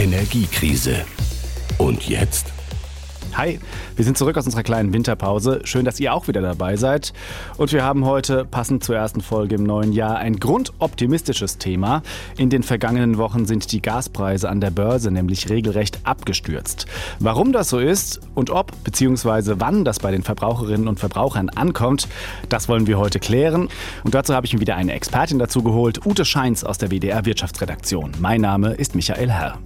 Energiekrise. Und jetzt? Hi, wir sind zurück aus unserer kleinen Winterpause. Schön, dass ihr auch wieder dabei seid. Und wir haben heute, passend zur ersten Folge im neuen Jahr, ein grundoptimistisches Thema. In den vergangenen Wochen sind die Gaspreise an der Börse nämlich regelrecht abgestürzt. Warum das so ist und ob bzw. wann das bei den Verbraucherinnen und Verbrauchern ankommt, das wollen wir heute klären. Und dazu habe ich mir wieder eine Expertin dazu geholt, Ute Scheins aus der WDR Wirtschaftsredaktion. Mein Name ist Michael Herr.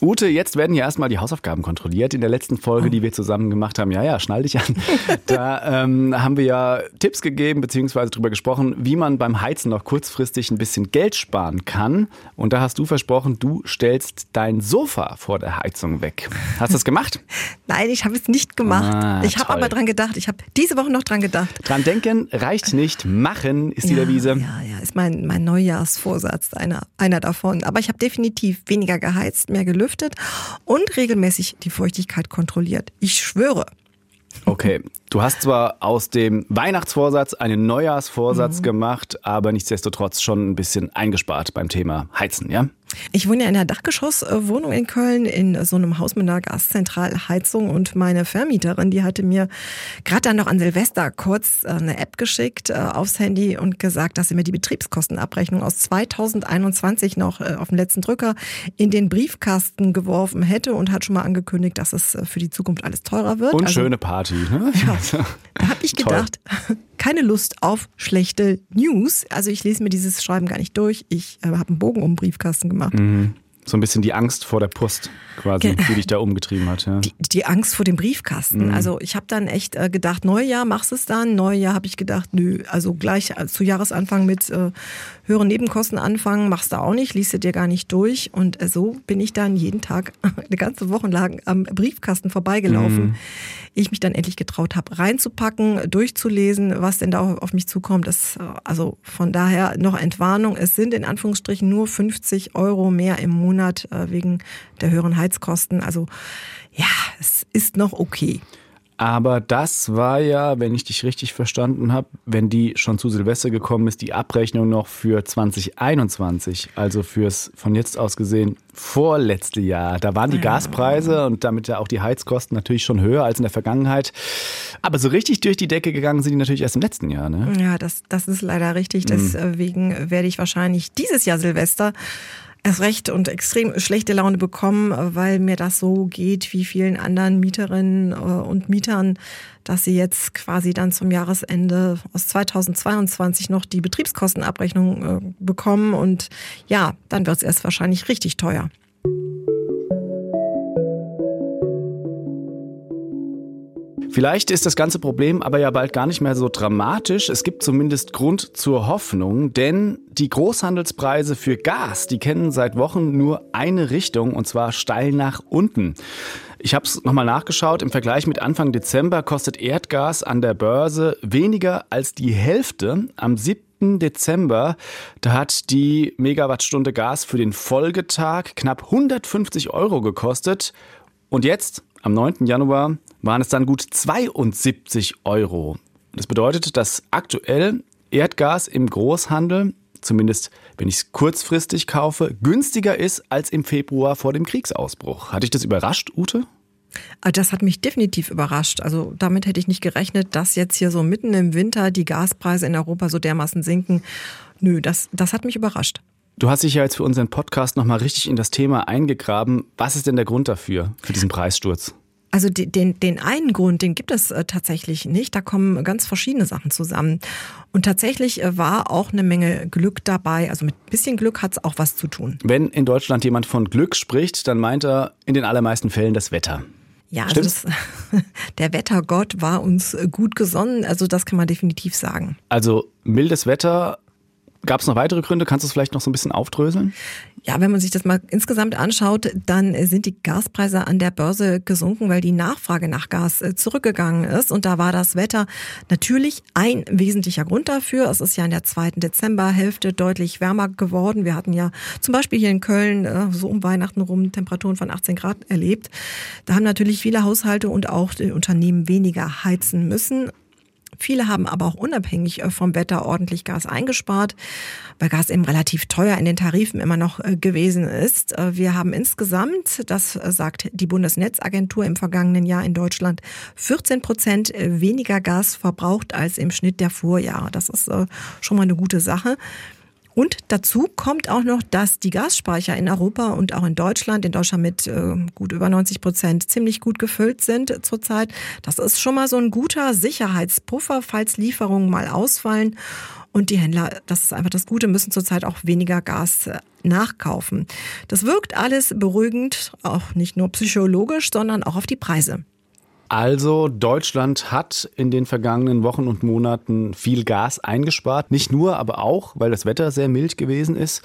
Ute, jetzt werden ja erstmal die Hausaufgaben kontrolliert. In der letzten Folge, oh. die wir zusammen gemacht haben, ja, ja, schnall dich an. da ähm, haben wir ja Tipps gegeben, beziehungsweise darüber gesprochen, wie man beim Heizen noch kurzfristig ein bisschen Geld sparen kann. Und da hast du versprochen, du stellst dein Sofa vor der Heizung weg. Hast du das gemacht? Nein, ich habe es nicht gemacht. Ah, ich habe aber dran gedacht. Ich habe diese Woche noch dran gedacht. Dran denken reicht nicht. Machen ist die ja, Devise. Ja, ja, ist mein, mein Neujahrsvorsatz, einer, einer davon. Aber ich habe definitiv weniger geheizt, mehr gelüftet gelüftet und regelmäßig die Feuchtigkeit kontrolliert. Ich schwöre. Okay, du hast zwar aus dem Weihnachtsvorsatz einen Neujahrsvorsatz mhm. gemacht, aber nichtsdestotrotz schon ein bisschen eingespart beim Thema Heizen, ja? Ich wohne ja in einer Dachgeschosswohnung in Köln in so einem Haus mit einer Gaszentralheizung und meine Vermieterin, die hatte mir gerade dann noch an Silvester kurz äh, eine App geschickt äh, aufs Handy und gesagt, dass sie mir die Betriebskostenabrechnung aus 2021 noch äh, auf den letzten Drücker in den Briefkasten geworfen hätte und hat schon mal angekündigt, dass es für die Zukunft alles teurer wird. Und also, schöne Party. Ne? Ja, da habe ich gedacht, keine Lust auf schlechte News. Also ich lese mir dieses Schreiben gar nicht durch. Ich äh, habe einen Bogen um den Briefkasten gemacht. Mhm. So ein bisschen die Angst vor der Post quasi, die dich da umgetrieben hat. Ja. Die, die Angst vor dem Briefkasten. Mhm. Also ich habe dann echt äh, gedacht, Neujahr machst es dann. Neujahr habe ich gedacht, nö, also gleich äh, zu Jahresanfang mit äh, höheren Nebenkosten anfangen, machst du auch nicht, liest du dir gar nicht durch. Und äh, so bin ich dann jeden Tag eine ganze Woche lang am Briefkasten vorbeigelaufen. Mhm. Ich mich dann endlich getraut habe, reinzupacken, durchzulesen, was denn da auf mich zukommt. Das, also von daher noch Entwarnung. Es sind in Anführungsstrichen nur 50 Euro mehr im Monat äh, wegen der höheren Heizkosten. Also ja, es ist noch okay. Aber das war ja, wenn ich dich richtig verstanden habe, wenn die schon zu Silvester gekommen ist, die Abrechnung noch für 2021, also fürs von jetzt aus gesehen vorletzte Jahr. Da waren die Gaspreise und damit ja auch die Heizkosten natürlich schon höher als in der Vergangenheit. Aber so richtig durch die Decke gegangen sind die natürlich erst im letzten Jahr. Ne? Ja, das, das ist leider richtig. Mhm. Deswegen werde ich wahrscheinlich dieses Jahr Silvester erst recht und extrem schlechte Laune bekommen, weil mir das so geht wie vielen anderen Mieterinnen äh, und Mietern, dass sie jetzt quasi dann zum Jahresende aus 2022 noch die Betriebskostenabrechnung äh, bekommen und ja, dann wird es erst wahrscheinlich richtig teuer. Vielleicht ist das ganze Problem aber ja bald gar nicht mehr so dramatisch. Es gibt zumindest Grund zur Hoffnung, denn die Großhandelspreise für Gas, die kennen seit Wochen nur eine Richtung und zwar steil nach unten. Ich habe es nochmal nachgeschaut. Im Vergleich mit Anfang Dezember kostet Erdgas an der Börse weniger als die Hälfte. Am 7. Dezember, da hat die Megawattstunde Gas für den Folgetag knapp 150 Euro gekostet. Und jetzt, am 9. Januar, waren es dann gut 72 Euro. Das bedeutet, dass aktuell Erdgas im Großhandel, zumindest wenn ich es kurzfristig kaufe, günstiger ist als im Februar vor dem Kriegsausbruch. Hat dich das überrascht, Ute? Ah, das hat mich definitiv überrascht. Also damit hätte ich nicht gerechnet, dass jetzt hier so mitten im Winter die Gaspreise in Europa so dermaßen sinken. Nö, das, das hat mich überrascht. Du hast dich ja jetzt für unseren Podcast nochmal richtig in das Thema eingegraben. Was ist denn der Grund dafür, für diesen Preissturz? Also den, den einen Grund, den gibt es äh, tatsächlich nicht. Da kommen ganz verschiedene Sachen zusammen. Und tatsächlich äh, war auch eine Menge Glück dabei. Also mit bisschen Glück hat es auch was zu tun. Wenn in Deutschland jemand von Glück spricht, dann meint er in den allermeisten Fällen das Wetter. Ja, also das, der Wettergott war uns gut gesonnen. Also das kann man definitiv sagen. Also mildes Wetter, Gab es noch weitere Gründe? Kannst du es vielleicht noch so ein bisschen aufdröseln? Ja, wenn man sich das mal insgesamt anschaut, dann sind die Gaspreise an der Börse gesunken, weil die Nachfrage nach Gas äh, zurückgegangen ist. Und da war das Wetter natürlich ein wesentlicher Grund dafür. Es ist ja in der zweiten Dezemberhälfte deutlich wärmer geworden. Wir hatten ja zum Beispiel hier in Köln äh, so um Weihnachten rum Temperaturen von 18 Grad erlebt. Da haben natürlich viele Haushalte und auch Unternehmen weniger heizen müssen. Viele haben aber auch unabhängig äh, vom Wetter ordentlich Gas eingespart, weil Gas eben relativ teuer in den Tarifen immer noch äh, gewesen ist. Äh, wir haben insgesamt, das sagt die Bundesnetzagentur im vergangenen Jahr in Deutschland, 14 Prozent weniger Gas verbraucht als im Schnitt der Vorjahre. Das ist schon mal eine gute Sache. Und dazu kommt auch noch, dass die Gasspeicher in Europa und auch in Deutschland, in Deutschland mit äh, gut über 90 Prozent, ziemlich gut gefüllt sind zurzeit. Das ist schon mal so ein guter Sicherheitspuffer, falls Lieferungen mal ausfallen. Und die Händler, das ist einfach das Gute, müssen zurzeit auch weniger Gas äh, nachkaufen. Das wirkt alles beruhigend, auch nicht nur psychologisch, sondern auch auf die Preise. Also Deutschland hat in den vergangenen Wochen und Monaten viel Gas eingespart. Nicht nur, aber auch, weil das Wetter sehr mild gewesen ist.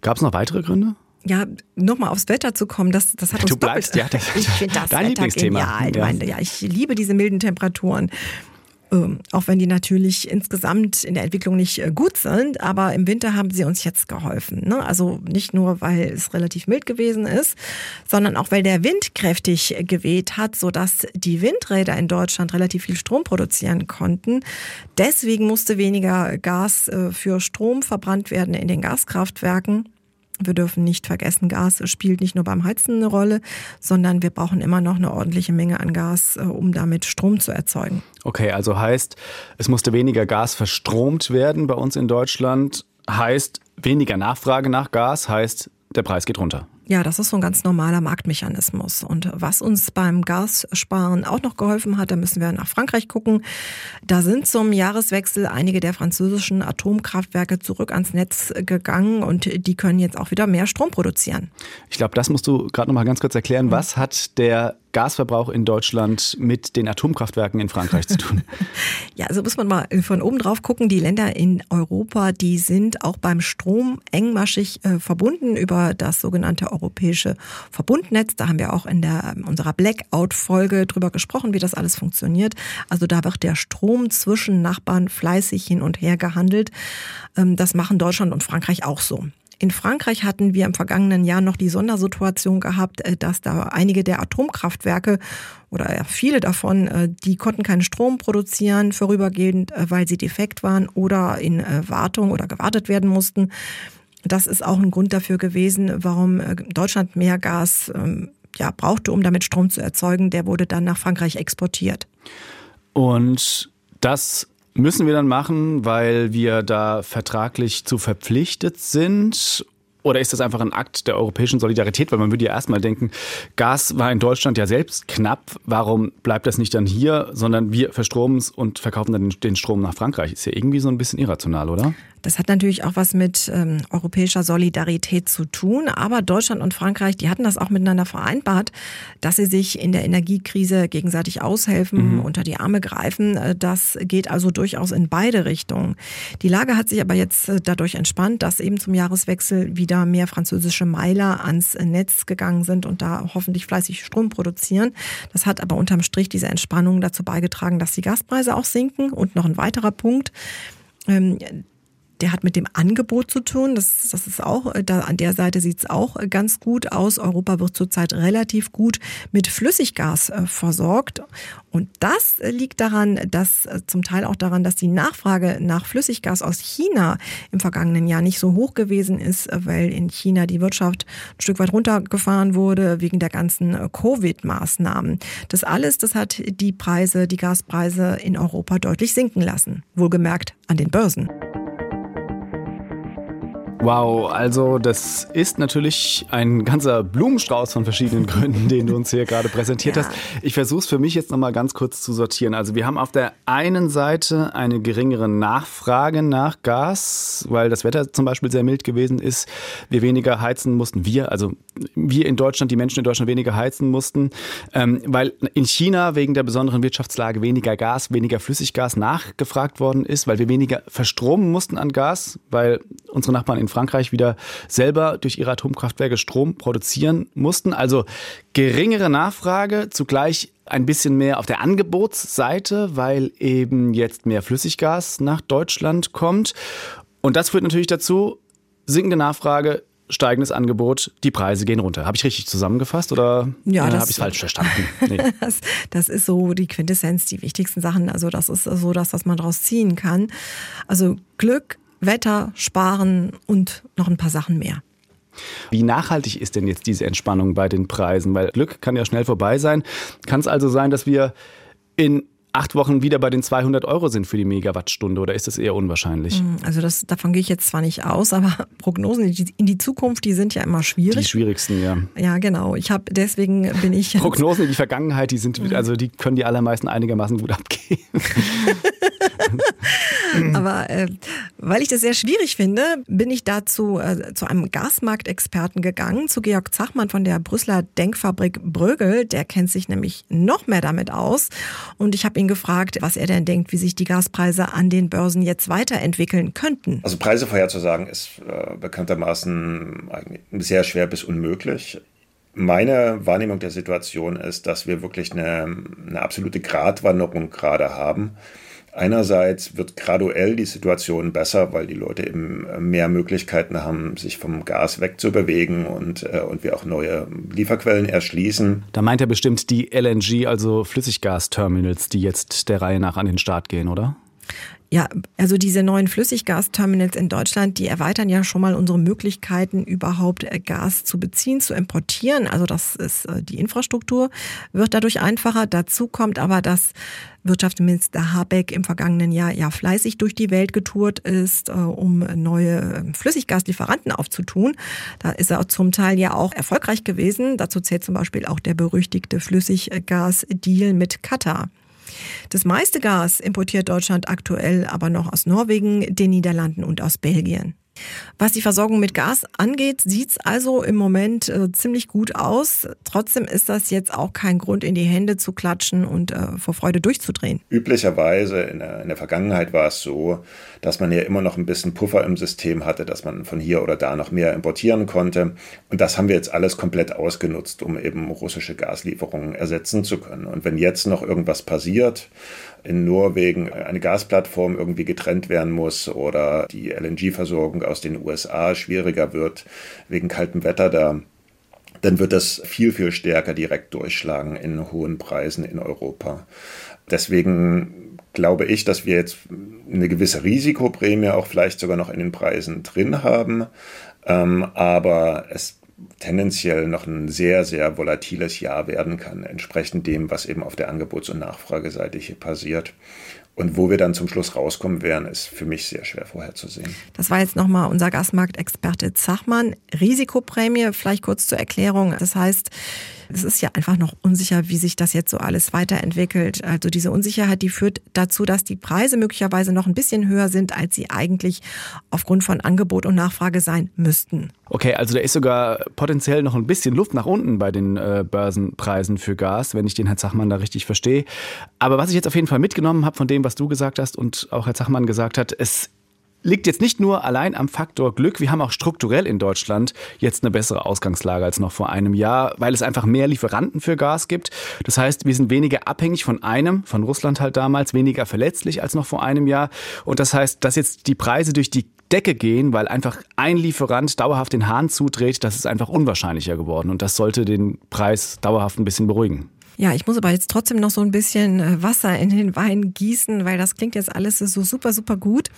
Gab es noch weitere Gründe? ja, nochmal aufs Wetter zu kommen, das, das hat uns du bleibst, doppelt. Ja, das, ich finde das dein Wetter Lieblingsthema. genial. Ja. ja, ich liebe diese milden Temperaturen. Ähm, auch wenn die natürlich insgesamt in der Entwicklung nicht äh, gut sind, aber im Winter haben sie uns jetzt geholfen. Ne? Also nicht nur, weil es relativ mild gewesen ist, sondern auch, weil der Wind kräftig geweht hat, sodass die Windräder in Deutschland relativ viel Strom produzieren konnten. Deswegen musste weniger Gas äh, für Strom verbrannt werden in den Gaskraftwerken. Wir dürfen nicht vergessen, Gas spielt nicht nur beim Heizen eine Rolle, sondern wir brauchen immer noch eine ordentliche Menge an Gas, äh, um damit Strom zu erzeugen. Okay, also heißt, es musste weniger Gas verstromt werden bei uns in Deutschland, heißt weniger Nachfrage nach Gas, heißt der Preis geht runter. Ja, das ist so ein ganz normaler Marktmechanismus. Und was uns beim Gassparen auch noch geholfen hat, da müssen wir nach Frankreich gucken. Da sind zum Jahreswechsel einige der französischen Atomkraftwerke zurück ans Netz gegangen und die können jetzt auch wieder mehr Strom produzieren. Ich glaube, das musst du gerade noch mal ganz kurz erklären. Was hat der Gasverbrauch in Deutschland mit den Atomkraftwerken in Frankreich zu tun? ja, also muss man mal von oben drauf gucken. Die Länder in Europa, die sind auch beim Strom engmaschig äh, verbunden über das sogenannte europäische Verbundnetz. Da haben wir auch in der, unserer Blackout-Folge drüber gesprochen, wie das alles funktioniert. Also da wird der Strom zwischen Nachbarn fleißig hin und her gehandelt. Ähm, das machen Deutschland und Frankreich auch so. In Frankreich hatten wir im vergangenen Jahr noch die Sondersituation gehabt, äh, dass da einige der Atomkraftwerke oder viele davon, äh, die konnten keinen Strom produzieren vorübergehend, äh, weil sie defekt waren oder in Wartung oder gewartet werden mussten. Das ist auch ein Grund dafür gewesen, warum Deutschland mehr Gas ähm, ja, brauchte, um damit Strom zu erzeugen. Der wurde dann nach Frankreich exportiert. Und das müssen wir dann machen, weil wir da vertraglich zu verpflichtet sind? Oder ist das einfach ein Akt der europäischen Solidarität? Weil man würde ja erstmal denken, Gas war in Deutschland ja selbst knapp. Warum bleibt das nicht dann hier, sondern wir verstromen es und verkaufen dann den Strom nach Frankreich? Ist ja irgendwie so ein bisschen irrational, oder? Das hat natürlich auch was mit ähm, europäischer Solidarität zu tun. Aber Deutschland und Frankreich, die hatten das auch miteinander vereinbart, dass sie sich in der Energiekrise gegenseitig aushelfen, mhm. unter die Arme greifen. Äh, das geht also durchaus in beide Richtungen. Die Lage hat sich aber jetzt äh, dadurch entspannt, dass eben zum Jahreswechsel wieder mehr französische Meiler ans Netz gegangen sind und da hoffentlich fleißig Strom produzieren. Das hat aber unterm Strich diese Entspannung dazu beigetragen, dass die Gaspreise auch sinken. Und noch ein weiterer Punkt ähm, der hat mit dem Angebot zu tun. Das, das ist auch, äh, da an der Seite sieht es auch äh, ganz gut aus. Europa wird zurzeit relativ gut mit Flüssiggas äh, versorgt. Und das liegt daran, dass zum Teil auch daran, dass die Nachfrage nach Flüssiggas aus China im vergangenen Jahr nicht so hoch gewesen ist, weil in China die Wirtschaft ein Stück weit runtergefahren wurde wegen der ganzen Covid-Maßnahmen. Das alles, das hat die Preise, die Gaspreise in Europa deutlich sinken lassen. Wohlgemerkt an den Börsen. Wow, also das ist natürlich ein ganzer Blumenstrauß von verschiedenen Gründen, den du uns hier gerade präsentiert ja. hast. Ich versuche es für mich jetzt nochmal ganz kurz zu sortieren. Also wir haben auf der einen Seite eine geringere Nachfrage nach Gas, weil das Wetter zum Beispiel sehr mild gewesen ist. Wir weniger heizen mussten. Wir, also wir in Deutschland, die Menschen in Deutschland weniger heizen mussten, ähm, weil in China wegen der besonderen Wirtschaftslage weniger Gas, weniger Flüssiggas nachgefragt worden ist, weil wir weniger verstromen mussten an Gas, weil unsere Nachbarn in Frankreich wieder selber durch ihre Atomkraftwerke Strom produzieren mussten. Also geringere Nachfrage, zugleich ein bisschen mehr auf der Angebotsseite, weil eben jetzt mehr Flüssiggas nach Deutschland kommt. Und das führt natürlich dazu, sinkende Nachfrage, steigendes Angebot, die Preise gehen runter. Habe ich richtig zusammengefasst oder ja, äh, habe ich es falsch verstanden? Nee. das, das, ist so die Quintessenz, die wichtigsten Sachen. Also das ist so das, was man daraus ziehen kann. Also Glück, Wetter, Sparen und noch ein paar Sachen mehr. Wie nachhaltig ist denn jetzt diese Entspannung bei den Preisen? Weil Glück kann ja schnell vorbei sein. Kann es also sein, dass wir in acht Wochen wieder bei den 200 Euro sind für die Megawattstunde oder ist das eher unwahrscheinlich? Hm, also das, davon gehe ich jetzt zwar nicht aus, aber Prognosen in die Zukunft, die sind ja immer schwierig. Die schwierigsten, ja. Ja, genau. Ich habe deswegen bin ich Prognosen in die Vergangenheit, die sind also die können die allermeisten einigermaßen gut abgehen. aber äh, weil ich das sehr schwierig finde, bin ich dazu äh, zu einem Gasmarktexperten gegangen, zu Georg Zachmann von der Brüsseler Denkfabrik Brögel. Der kennt sich nämlich noch mehr damit aus und ich habe ihn ihn gefragt, was er denn denkt, wie sich die Gaspreise an den Börsen jetzt weiterentwickeln könnten. Also Preise vorherzusagen ist äh, bekanntermaßen sehr schwer bis unmöglich. Meine Wahrnehmung der Situation ist, dass wir wirklich eine, eine absolute Gratwanderung gerade haben. Einerseits wird graduell die Situation besser, weil die Leute eben mehr Möglichkeiten haben, sich vom Gas wegzubewegen und, äh, und wir auch neue Lieferquellen erschließen. Da meint er bestimmt die LNG, also Flüssiggasterminals, die jetzt der Reihe nach an den Start gehen, oder? Ja, also diese neuen Flüssiggasterminals in Deutschland, die erweitern ja schon mal unsere Möglichkeiten, überhaupt äh, Gas zu beziehen, zu importieren. Also das ist äh, die Infrastruktur, wird dadurch einfacher. Dazu kommt aber, dass Wirtschaftsminister Habeck im vergangenen Jahr ja fleißig durch die Welt getourt ist, äh, um neue Flüssiggaslieferanten aufzutun. Da ist er zum Teil ja auch erfolgreich gewesen. Dazu zählt zum Beispiel auch der berüchtigte Flüssiggasdeal mit Katar. Das meiste Gas importiert Deutschland aktuell aber noch aus Norwegen, den Niederlanden und aus Belgien. Was die Versorgung mit Gas angeht, sieht's also im Moment äh, ziemlich gut aus. Trotzdem ist das jetzt auch kein Grund, in die Hände zu klatschen und äh, vor Freude durchzudrehen. Üblicherweise in der, in der Vergangenheit war es so, dass man ja immer noch ein bisschen Puffer im System hatte, dass man von hier oder da noch mehr importieren konnte. Und das haben wir jetzt alles komplett ausgenutzt, um eben russische Gaslieferungen ersetzen zu können. Und wenn jetzt noch irgendwas passiert, in Norwegen eine Gasplattform irgendwie getrennt werden muss oder die LNG-Versorgung aus den USA schwieriger wird wegen kaltem Wetter da, dann wird das viel, viel stärker direkt durchschlagen in hohen Preisen in Europa. Deswegen glaube ich, dass wir jetzt eine gewisse Risikoprämie auch vielleicht sogar noch in den Preisen drin haben. Ähm, aber es tendenziell noch ein sehr, sehr volatiles Jahr werden kann, entsprechend dem, was eben auf der Angebots- und Nachfrageseite hier passiert. Und wo wir dann zum Schluss rauskommen werden, ist für mich sehr schwer vorherzusehen. Das war jetzt nochmal unser Gasmarktexperte Zachmann. Risikoprämie, vielleicht kurz zur Erklärung. Das heißt, es ist ja einfach noch unsicher, wie sich das jetzt so alles weiterentwickelt. Also diese Unsicherheit, die führt dazu, dass die Preise möglicherweise noch ein bisschen höher sind, als sie eigentlich aufgrund von Angebot und Nachfrage sein müssten. Okay, also da ist sogar potenziell noch ein bisschen Luft nach unten bei den äh, Börsenpreisen für Gas, wenn ich den Herrn Zachmann da richtig verstehe. Aber was ich jetzt auf jeden Fall mitgenommen habe von dem, was du gesagt hast und auch Herr Zachmann gesagt hat, es liegt jetzt nicht nur allein am Faktor Glück. Wir haben auch strukturell in Deutschland jetzt eine bessere Ausgangslage als noch vor einem Jahr, weil es einfach mehr Lieferanten für Gas gibt. Das heißt, wir sind weniger abhängig von einem, von Russland halt damals, weniger verletzlich als noch vor einem Jahr. Und das heißt, dass jetzt die Preise durch die Decke gehen, weil einfach ein Lieferant dauerhaft den Hahn zudreht, das ist einfach unwahrscheinlicher geworden. Und das sollte den Preis dauerhaft ein bisschen beruhigen. Ja, ich muss aber jetzt trotzdem noch so ein bisschen äh, Wasser in den Wein gießen, weil das klingt jetzt alles so super, super gut.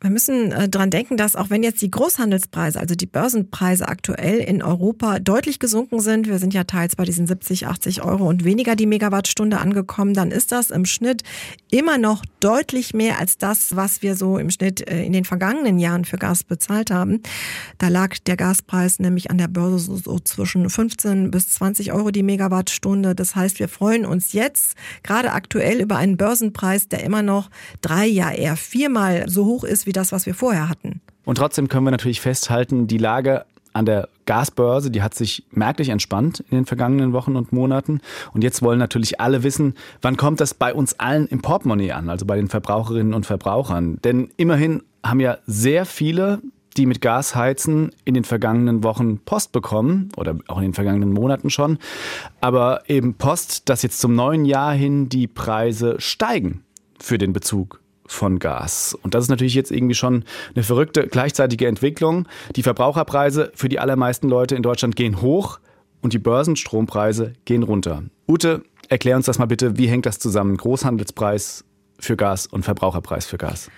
Wir müssen äh, dran denken, dass auch wenn jetzt die Großhandelspreise, also die Börsenpreise aktuell in Europa deutlich gesunken sind, wir sind ja teils bei diesen 70, 80 Euro und weniger die Megawattstunde angekommen, dann ist das im Schnitt immer noch deutlich mehr als das, was wir so im Schnitt äh, in den vergangenen Jahren für Gas bezahlt haben. Da lag der Gaspreis nämlich an der Börse so, so zwischen 15 bis 20 Euro die Megawattstunde. Das heißt, wir freuen uns jetzt gerade aktuell über einen Börsenpreis, der immer noch drei, ja eher viermal so hoch wie das, was wir vorher hatten. Und trotzdem können wir natürlich festhalten, die Lage an der Gasbörse, die hat sich merklich entspannt in den vergangenen Wochen und Monaten. Und jetzt wollen natürlich alle wissen, wann kommt das bei uns allen im Portemonnaie an, also bei den Verbraucherinnen und Verbrauchern. Denn immerhin haben ja sehr viele, die mit Gas heizen, in den vergangenen Wochen Post bekommen oder auch in den vergangenen Monaten schon. Aber eben Post, dass jetzt zum neuen Jahr hin die Preise steigen für den Bezug von Gas. Und das ist natürlich jetzt irgendwie schon eine verrückte gleichzeitige Entwicklung. Die Verbraucherpreise für die allermeisten Leute in Deutschland gehen hoch und die Börsenstrompreise gehen runter. Ute, erklär uns das mal bitte, wie hängt das zusammen? Großhandelspreis für Gas und Verbraucherpreis für Gas.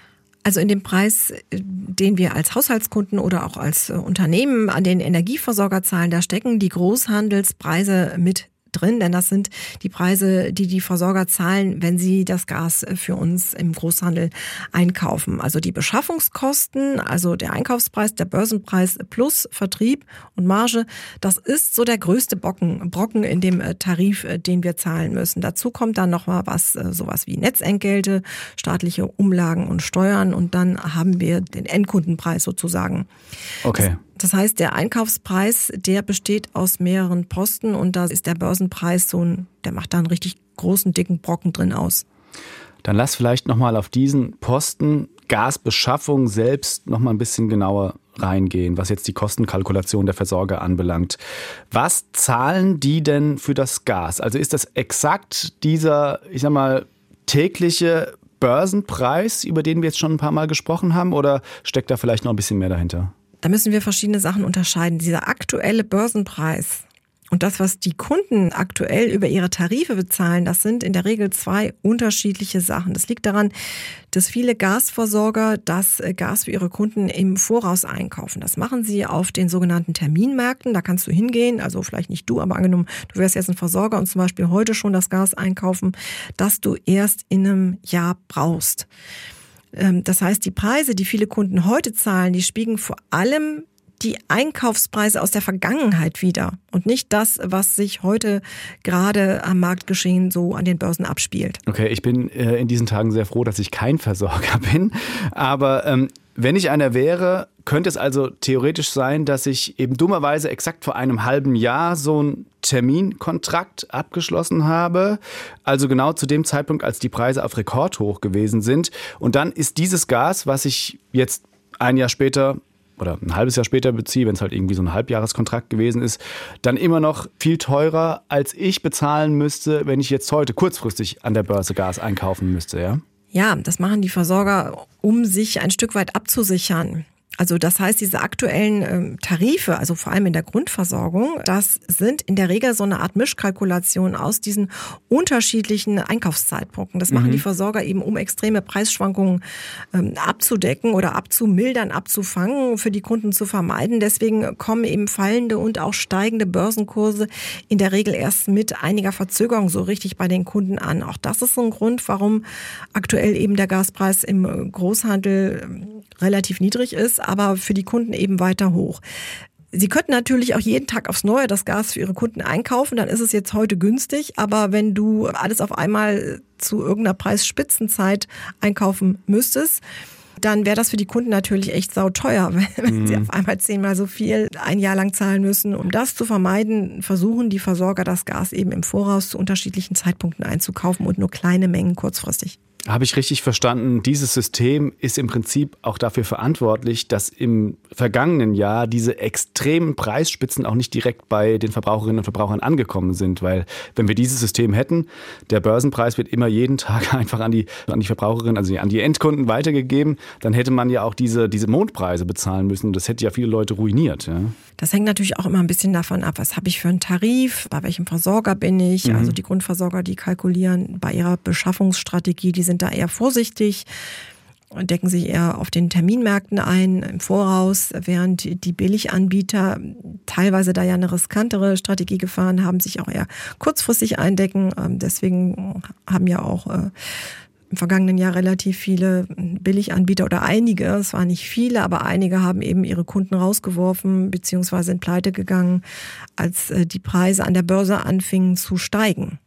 Also in dem Preis, den wir als Haushaltskunden oder auch als Unternehmen an den Energieversorger zahlen, da stecken die Großhandelspreise mit drin, denn das sind die Preise, die die Versorger zahlen, wenn sie das Gas für uns im Großhandel einkaufen. Also die Beschaffungskosten, also der Einkaufspreis, der Börsenpreis plus Vertrieb und Marge, das ist so der größte Brocken, Brocken in dem äh, Tarif, äh, den wir zahlen müssen. Dazu kommt dann noch mal was, äh, sowas wie Netzentgelte, staatliche Umlagen und Steuern und dann haben wir den Endkundenpreis sozusagen. Okay. Das das heißt, der Einkaufspreis, der besteht aus mehreren Posten und da ist der Börsenpreis so ein, der macht da einen richtig großen, dicken Brocken drin aus. Dann lass vielleicht nochmal auf diesen Posten Gasbeschaffung selbst nochmal ein bisschen genauer reingehen, was jetzt die Kostenkalkulation der Versorger anbelangt. Was zahlen die denn für das Gas? Also ist das exakt dieser, ich sag mal, tägliche Börsenpreis, über den wir jetzt schon ein paar Mal gesprochen haben, oder steckt da vielleicht noch ein bisschen mehr dahinter? Da müssen wir verschiedene Sachen unterscheiden. Dieser aktuelle Börsenpreis und das, was die Kunden aktuell über ihre Tarife bezahlen, das sind in der Regel zwei unterschiedliche Sachen. Das liegt daran, dass viele Gasversorger das Gas für ihre Kunden im Voraus einkaufen. Das machen sie auf den sogenannten Terminmärkten. Da kannst du hingehen, also vielleicht nicht du, aber angenommen, du wärst jetzt ein Versorger und zum Beispiel heute schon das Gas einkaufen, das du erst in einem Jahr brauchst. Ähm, das heißt, die Preise, die viele Kunden heute zahlen, die spiegeln vor allem die Einkaufspreise aus der Vergangenheit wieder und nicht das, was sich heute gerade am Marktgeschehen so an den Börsen abspielt. Okay, ich bin äh, in diesen Tagen sehr froh, dass ich kein Versorger bin. Aber ähm, wenn ich einer wäre, könnte es also theoretisch sein, dass ich eben dummerweise exakt vor einem halben Jahr so einen Terminkontrakt abgeschlossen habe. Also genau zu dem Zeitpunkt, als die Preise auf Rekordhoch gewesen sind. Und dann ist dieses Gas, was ich jetzt ein Jahr später oder ein halbes Jahr später beziehe, wenn es halt irgendwie so ein Halbjahreskontrakt gewesen ist, dann immer noch viel teurer, als ich bezahlen müsste, wenn ich jetzt heute kurzfristig an der Börse Gas einkaufen müsste, ja? Ja, das machen die Versorger, um sich ein Stück weit abzusichern. Also das heißt, diese aktuellen ähm, Tarife, also vor allem in der Grundversorgung, das sind in der Regel so eine Art Mischkalkulation aus diesen unterschiedlichen Einkaufszeitpunkten. Das machen mhm. die Versorger eben, um extreme Preisschwankungen ähm, abzudecken oder abzumildern, abzufangen, für die Kunden zu vermeiden. Deswegen kommen eben fallende und auch steigende Börsenkurse in der Regel erst mit einiger Verzögerung so richtig bei den Kunden an. Auch das ist ein Grund, warum aktuell eben der Gaspreis im Großhandel ähm, relativ niedrig ist aber für die Kunden eben weiter hoch. Sie könnten natürlich auch jeden Tag aufs Neue das Gas für Ihre Kunden einkaufen, dann ist es jetzt heute günstig, aber wenn du alles auf einmal zu irgendeiner Preisspitzenzeit einkaufen müsstest, dann wäre das für die Kunden natürlich echt sauteuer, wenn mhm. sie auf einmal zehnmal so viel ein Jahr lang zahlen müssen. Um das zu vermeiden, versuchen die Versorger das Gas eben im Voraus zu unterschiedlichen Zeitpunkten einzukaufen und nur kleine Mengen kurzfristig. Habe ich richtig verstanden, dieses System ist im Prinzip auch dafür verantwortlich, dass im vergangenen Jahr diese extremen Preisspitzen auch nicht direkt bei den Verbraucherinnen und Verbrauchern angekommen sind. Weil wenn wir dieses System hätten, der Börsenpreis wird immer jeden Tag einfach an die, an die Verbraucherinnen, also an die Endkunden weitergegeben, dann hätte man ja auch diese, diese Mondpreise bezahlen müssen. Das hätte ja viele Leute ruiniert. Ja. Das hängt natürlich auch immer ein bisschen davon ab, was habe ich für einen Tarif, bei welchem Versorger bin ich. Mhm. Also die Grundversorger, die kalkulieren bei ihrer Beschaffungsstrategie, die sind da eher vorsichtig und decken sich eher auf den Terminmärkten ein im Voraus, während die Billiganbieter teilweise da ja eine riskantere Strategie gefahren haben, sich auch eher kurzfristig eindecken. Ähm, deswegen haben ja auch äh, im vergangenen Jahr relativ viele Billiganbieter oder einige, es waren nicht viele, aber einige haben eben ihre Kunden rausgeworfen beziehungsweise in Pleite gegangen, als äh, die Preise an der Börse anfingen zu steigen.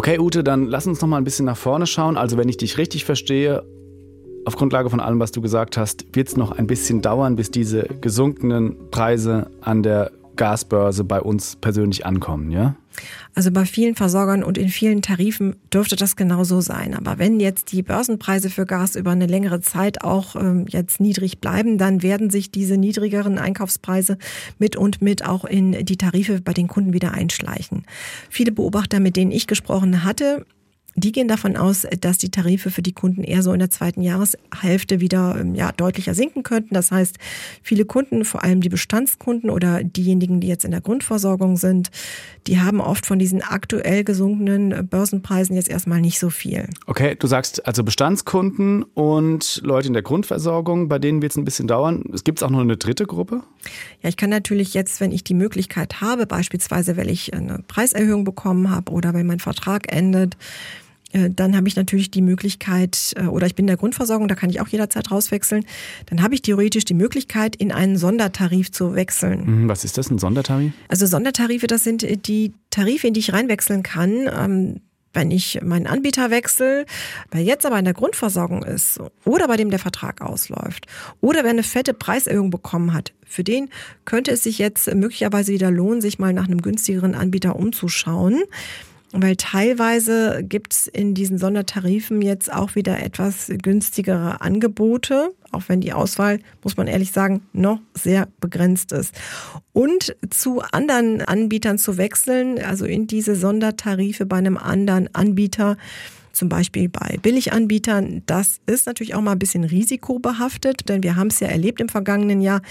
Okay, Ute, dann lass uns noch mal ein bisschen nach vorne schauen. Also, wenn ich dich richtig verstehe, auf Grundlage von allem, was du gesagt hast, wird es noch ein bisschen dauern, bis diese gesunkenen Preise an der Gasbörse bei uns persönlich ankommen, ja? Also bei vielen Versorgern und in vielen Tarifen dürfte das genauso sein. Aber wenn jetzt die Börsenpreise für Gas über eine längere Zeit auch ähm, jetzt niedrig bleiben, dann werden sich diese niedrigeren Einkaufspreise mit und mit auch in die Tarife bei den Kunden wieder einschleichen. Viele Beobachter, mit denen ich gesprochen hatte, die gehen davon aus, dass die Tarife für die Kunden eher so in der zweiten Jahreshälfte wieder ähm, ja, deutlicher sinken könnten. Das heißt, viele Kunden, vor allem die Bestandskunden oder diejenigen, die jetzt in der Grundversorgung sind, die haben oft von diesen aktuell gesunkenen Börsenpreisen jetzt erstmal nicht so viel. Okay, du sagst also Bestandskunden und Leute in der Grundversorgung, bei denen wird es ein bisschen dauern. Es gibt auch noch eine dritte Gruppe? Ja, ich kann natürlich jetzt, wenn ich die Möglichkeit habe, beispielsweise, weil ich eine Preiserhöhung bekommen habe oder wenn mein Vertrag endet, äh, dann habe ich natürlich die Möglichkeit, äh, oder ich bin in der Grundversorgung, da kann ich auch jederzeit rauswechseln, dann habe ich theoretisch die Möglichkeit, in einen Sondertarif zu wechseln. Mhm, was ist das, ein Sondertarif? Also Sondertarife, das sind äh, die Tarife, in die ich reinwechseln kann. Ähm, wenn ich meinen Anbieter wechsle, wer jetzt aber in der Grundversorgung ist oder bei dem der Vertrag ausläuft oder wer eine fette Preiserhöhung bekommen hat, für den könnte es sich jetzt möglicherweise wieder lohnen, sich mal nach einem günstigeren Anbieter umzuschauen. Weil teilweise gibt es in diesen Sondertarifen jetzt auch wieder etwas günstigere Angebote, auch wenn die Auswahl, muss man ehrlich sagen, noch sehr begrenzt ist. Und zu anderen Anbietern zu wechseln, also in diese Sondertarife bei einem anderen Anbieter, zum Beispiel bei Billiganbietern, das ist natürlich auch mal ein bisschen risikobehaftet, denn wir haben es ja erlebt im vergangenen Jahr,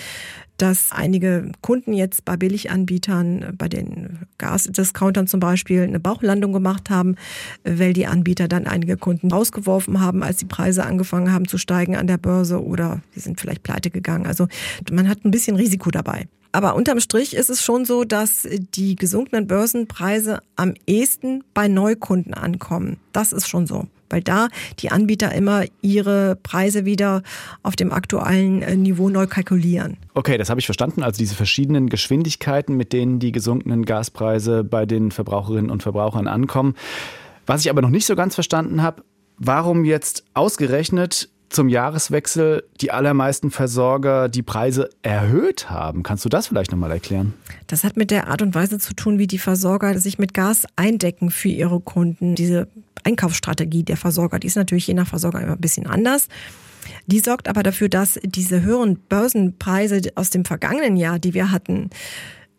dass einige Kunden jetzt bei Billiganbietern, bei den Gasdiscountern zum Beispiel, eine Bauchlandung gemacht haben, weil die Anbieter dann einige Kunden rausgeworfen haben, als die Preise angefangen haben zu steigen an der Börse oder die sind vielleicht pleite gegangen. Also man hat ein bisschen Risiko dabei. Aber unterm Strich ist es schon so, dass die gesunkenen Börsenpreise am ehesten bei Neukunden ankommen. Das ist schon so weil da die Anbieter immer ihre Preise wieder auf dem aktuellen äh, Niveau neu kalkulieren. Okay, das habe ich verstanden. Also diese verschiedenen Geschwindigkeiten, mit denen die gesunkenen Gaspreise bei den Verbraucherinnen und Verbrauchern ankommen. Was ich aber noch nicht so ganz verstanden habe, warum jetzt ausgerechnet zum Jahreswechsel die allermeisten Versorger die Preise erhöht haben. Kannst du das vielleicht nochmal erklären? Das hat mit der Art und Weise zu tun, wie die Versorger sich mit Gas eindecken für ihre Kunden. Diese Einkaufsstrategie der Versorger, die ist natürlich je nach Versorger immer ein bisschen anders. Die sorgt aber dafür, dass diese höheren Börsenpreise aus dem vergangenen Jahr, die wir hatten,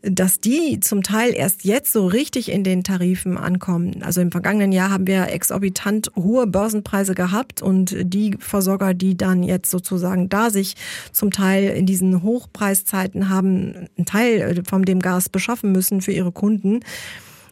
dass die zum Teil erst jetzt so richtig in den Tarifen ankommen. Also im vergangenen Jahr haben wir exorbitant hohe Börsenpreise gehabt und die Versorger, die dann jetzt sozusagen da sich zum Teil in diesen Hochpreiszeiten haben einen Teil von dem Gas beschaffen müssen für ihre Kunden,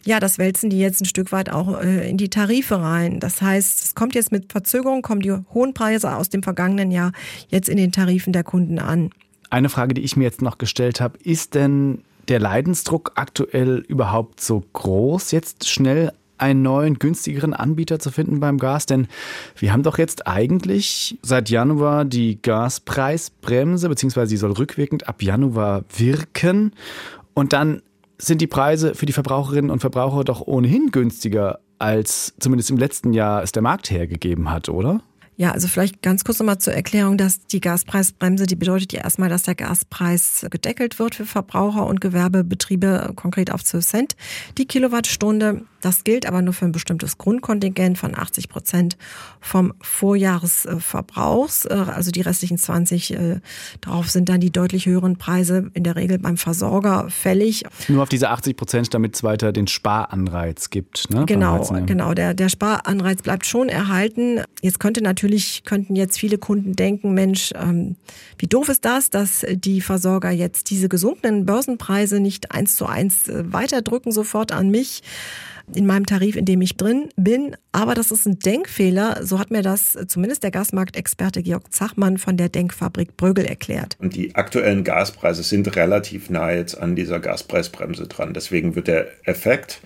ja, das wälzen die jetzt ein Stück weit auch äh, in die Tarife rein. Das heißt, es kommt jetzt mit Verzögerung, kommen die hohen Preise aus dem vergangenen Jahr jetzt in den Tarifen der Kunden an. Eine Frage, die ich mir jetzt noch gestellt habe, ist denn der Leidensdruck aktuell überhaupt so groß, jetzt schnell einen neuen, günstigeren Anbieter zu finden beim Gas? Denn wir haben doch jetzt eigentlich seit Januar die Gaspreisbremse, beziehungsweise sie soll rückwirkend ab Januar wirken. Und dann sind die Preise für die Verbraucherinnen und Verbraucher doch ohnehin günstiger, als zumindest im letzten Jahr es der Markt hergegeben hat, oder? Ja, also vielleicht ganz kurz nochmal zur Erklärung, dass die Gaspreisbremse, die bedeutet ja erstmal, dass der Gaspreis gedeckelt wird für Verbraucher und Gewerbebetriebe, konkret auf 12 Cent die Kilowattstunde. Das gilt aber nur für ein bestimmtes Grundkontingent von 80 Prozent vom Vorjahresverbrauchs. Äh, also die restlichen 20 äh, darauf sind dann die deutlich höheren Preise in der Regel beim Versorger fällig. Nur auf diese 80 Prozent, damit es weiter den Sparanreiz gibt. Ne? Genau, genau. Der, der Sparanreiz bleibt schon erhalten. Jetzt könnte natürlich, könnten jetzt viele Kunden denken, Mensch, ähm, wie doof ist das, dass die Versorger jetzt diese gesunkenen Börsenpreise nicht eins zu eins äh, weiterdrücken sofort an mich in meinem Tarif, in dem ich drin bin. Aber das ist ein Denkfehler. So hat mir das zumindest der Gasmarktexperte Georg Zachmann von der Denkfabrik Brögel erklärt. Die aktuellen Gaspreise sind relativ nah jetzt an dieser Gaspreisbremse dran. Deswegen wird der Effekt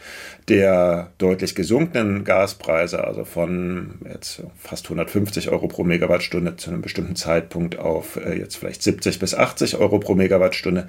der deutlich gesunkenen Gaspreise, also von jetzt fast 150 Euro pro Megawattstunde zu einem bestimmten Zeitpunkt auf äh, jetzt vielleicht 70 bis 80 Euro pro Megawattstunde,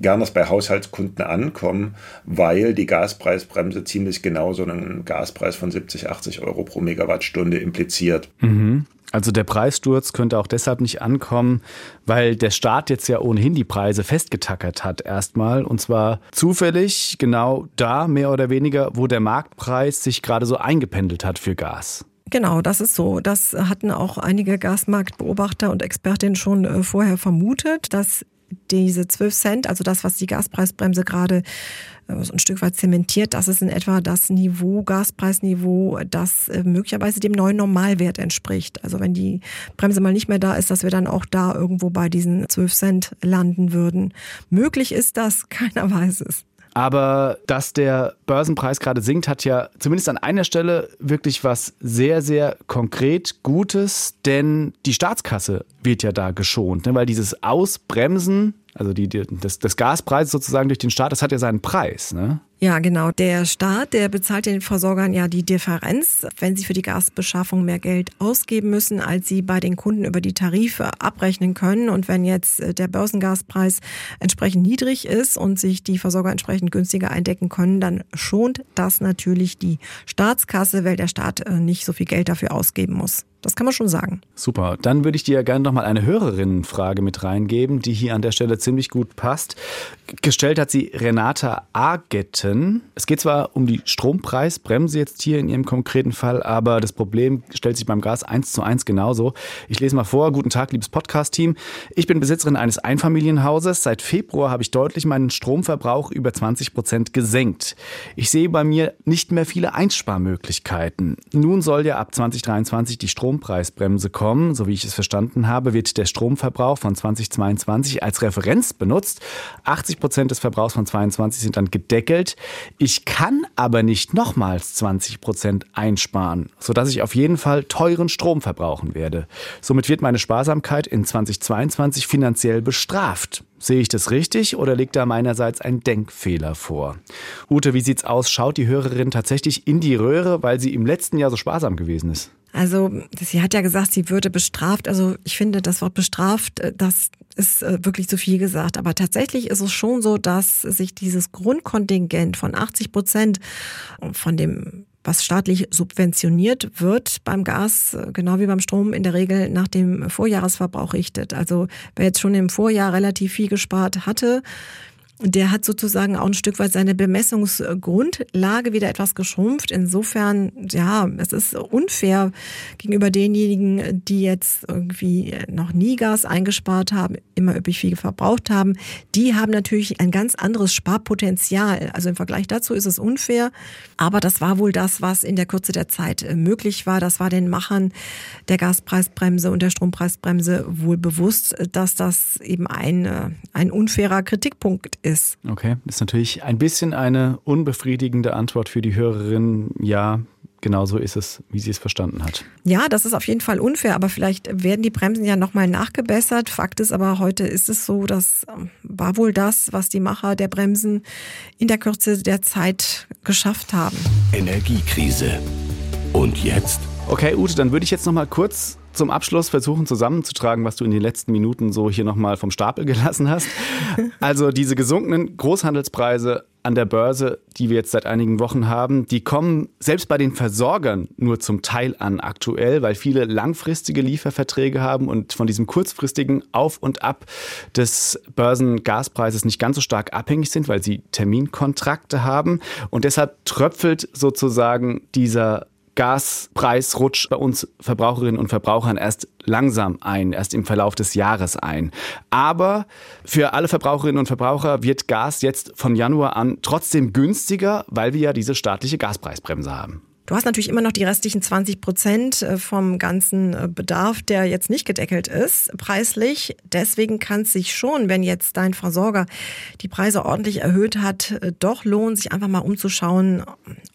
gar nicht bei Haushaltskunden ankommen, weil die Gaspreisbremse ziemlich genau genauso einen Gaspreis von 70, 80 Euro pro Megawattstunde impliziert. Mhm. Also der Preissturz könnte auch deshalb nicht ankommen, weil der Staat jetzt ja ohnehin die Preise festgetackert hat erstmal. Und zwar zufällig genau da, mehr oder weniger, wo der Marktpreis sich gerade so eingependelt hat für Gas. Genau, das ist so. Das hatten auch einige Gasmarktbeobachter und Expertinnen schon äh, vorher vermutet, dass diese 12 Cent, also das, was die Gaspreisbremse gerade äh, so ein Stück weit zementiert, das ist in etwa das Niveau, Gaspreisniveau, das äh, möglicherweise dem neuen Normalwert entspricht. Also wenn die Bremse mal nicht mehr da ist, dass wir dann auch da irgendwo bei diesen 12 Cent landen würden. Möglich ist das, keiner weiß es. Aber dass der Börsenpreis gerade sinkt, hat ja zumindest an einer Stelle wirklich was sehr, sehr konkret Gutes, denn die Staatskasse wird ja da geschont, ne? weil dieses Ausbremsen also die, die, das, das Gaspreis sozusagen durch den Staat, das hat ja seinen Preis. Ne? Ja, genau. Der Staat, der bezahlt den Versorgern ja die Differenz, wenn sie für die Gasbeschaffung mehr Geld ausgeben müssen, als sie bei den Kunden über die Tarife abrechnen können. Und wenn jetzt äh, der Börsengaspreis entsprechend niedrig ist und sich die Versorger entsprechend günstiger eindecken können, dann schont das natürlich die Staatskasse, weil der Staat äh, nicht so viel Geld dafür ausgeben muss. Das kann man schon sagen. Super. Dann würde ich dir gerne noch mal eine Hörerinnenfrage mit reingeben, die hier an der Stelle ziemlich gut passt. Gestellt hat sie Renata Agetten. Es geht zwar um die Strompreisbremse jetzt hier in ihrem konkreten Fall, aber das Problem stellt sich beim Gas eins zu eins genauso. Ich lese mal vor. Guten Tag, liebes Podcast-Team. Ich bin Besitzerin eines Einfamilienhauses. Seit Februar habe ich deutlich meinen Stromverbrauch über 20 Prozent gesenkt. Ich sehe bei mir nicht mehr viele Einsparmöglichkeiten. Nun soll ja ab 2023 die Strom Strompreisbremse kommen. So wie ich es verstanden habe, wird der Stromverbrauch von 2022 als Referenz benutzt. 80 Prozent des Verbrauchs von 22 sind dann gedeckelt. Ich kann aber nicht nochmals 20 Prozent einsparen, sodass ich auf jeden Fall teuren Strom verbrauchen werde. Somit wird meine Sparsamkeit in 2022 finanziell bestraft. Sehe ich das richtig oder liegt da meinerseits ein Denkfehler vor? Ute, wie sieht's aus? Schaut die Hörerin tatsächlich in die Röhre, weil sie im letzten Jahr so sparsam gewesen ist? Also, sie hat ja gesagt, sie würde bestraft. Also, ich finde, das Wort bestraft, äh, das ist äh, wirklich zu viel gesagt. Aber tatsächlich ist es schon so, dass sich dieses Grundkontingent von 80 Prozent von dem was staatlich subventioniert wird beim Gas, äh, genau wie beim Strom, in der Regel nach dem Vorjahresverbrauch richtet. Also wer jetzt schon im Vorjahr relativ viel gespart hatte, der hat sozusagen auch ein Stück weit seine Bemessungsgrundlage wieder etwas geschrumpft. Insofern, ja, es ist unfair gegenüber denjenigen, die jetzt irgendwie noch nie Gas eingespart haben, immer üppig viel verbraucht haben. Die haben natürlich ein ganz anderes Sparpotenzial. Also im Vergleich dazu ist es unfair. Aber das war wohl das, was in der Kürze der Zeit möglich war. Das war den Machern der Gaspreisbremse und der Strompreisbremse wohl bewusst, dass das eben ein, ein unfairer Kritikpunkt ist. Okay, das ist natürlich ein bisschen eine unbefriedigende Antwort für die Hörerin. Ja, genau so ist es, wie sie es verstanden hat. Ja, das ist auf jeden Fall unfair, aber vielleicht werden die Bremsen ja nochmal nachgebessert. Fakt ist aber, heute ist es so, das ähm, war wohl das, was die Macher der Bremsen in der Kürze der Zeit geschafft haben. Energiekrise. Und jetzt? Okay, Ute, dann würde ich jetzt nochmal kurz zum Abschluss versuchen zusammenzutragen, was du in den letzten Minuten so hier nochmal vom Stapel gelassen hast. Also diese gesunkenen Großhandelspreise an der Börse, die wir jetzt seit einigen Wochen haben, die kommen selbst bei den Versorgern nur zum Teil an aktuell, weil viele langfristige Lieferverträge haben und von diesem kurzfristigen Auf und Ab des Börsengaspreises nicht ganz so stark abhängig sind, weil sie Terminkontrakte haben. Und deshalb tröpfelt sozusagen dieser Gaspreis rutscht bei uns Verbraucherinnen und Verbrauchern erst langsam ein, erst im Verlauf des Jahres ein. Aber für alle Verbraucherinnen und Verbraucher wird Gas jetzt von Januar an trotzdem günstiger, weil wir ja diese staatliche Gaspreisbremse haben. Du hast natürlich immer noch die restlichen 20 Prozent äh, vom ganzen äh, Bedarf, der jetzt nicht gedeckelt ist, preislich. Deswegen kann es sich schon, wenn jetzt dein Versorger die Preise ordentlich erhöht hat, äh, doch lohnen, sich einfach mal umzuschauen,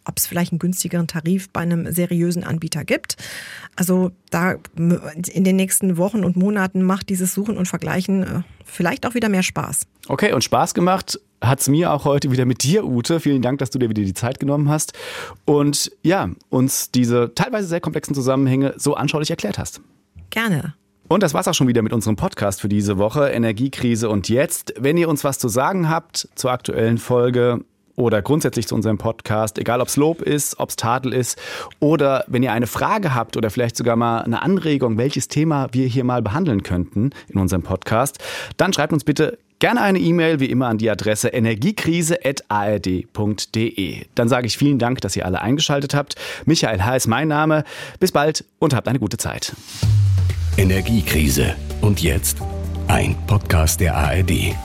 ob es vielleicht einen günstigeren Tarif bei einem seriösen Anbieter gibt. Also da in den nächsten Wochen und Monaten macht dieses Suchen und Vergleichen vielleicht auch wieder mehr Spaß. Okay, und Spaß gemacht hat es mir auch heute wieder mit dir, Ute. Vielen Dank, dass du dir wieder die Zeit genommen hast und ja, uns diese teilweise sehr komplexen Zusammenhänge so anschaulich erklärt hast. Gerne. Und das war's auch schon wieder mit unserem Podcast für diese Woche, Energiekrise und jetzt. Wenn ihr uns was zu sagen habt zur aktuellen Folge oder grundsätzlich zu unserem Podcast, egal ob es Lob ist, ob es Tadel ist oder wenn ihr eine Frage habt oder vielleicht sogar mal eine Anregung, welches Thema wir hier mal behandeln könnten in unserem Podcast, dann schreibt uns bitte Gerne eine E-Mail, wie immer, an die Adresse energiekrise.ard.de. Dann sage ich vielen Dank, dass ihr alle eingeschaltet habt. Michael H. ist mein Name. Bis bald und habt eine gute Zeit. Energiekrise. Und jetzt ein Podcast der ARD.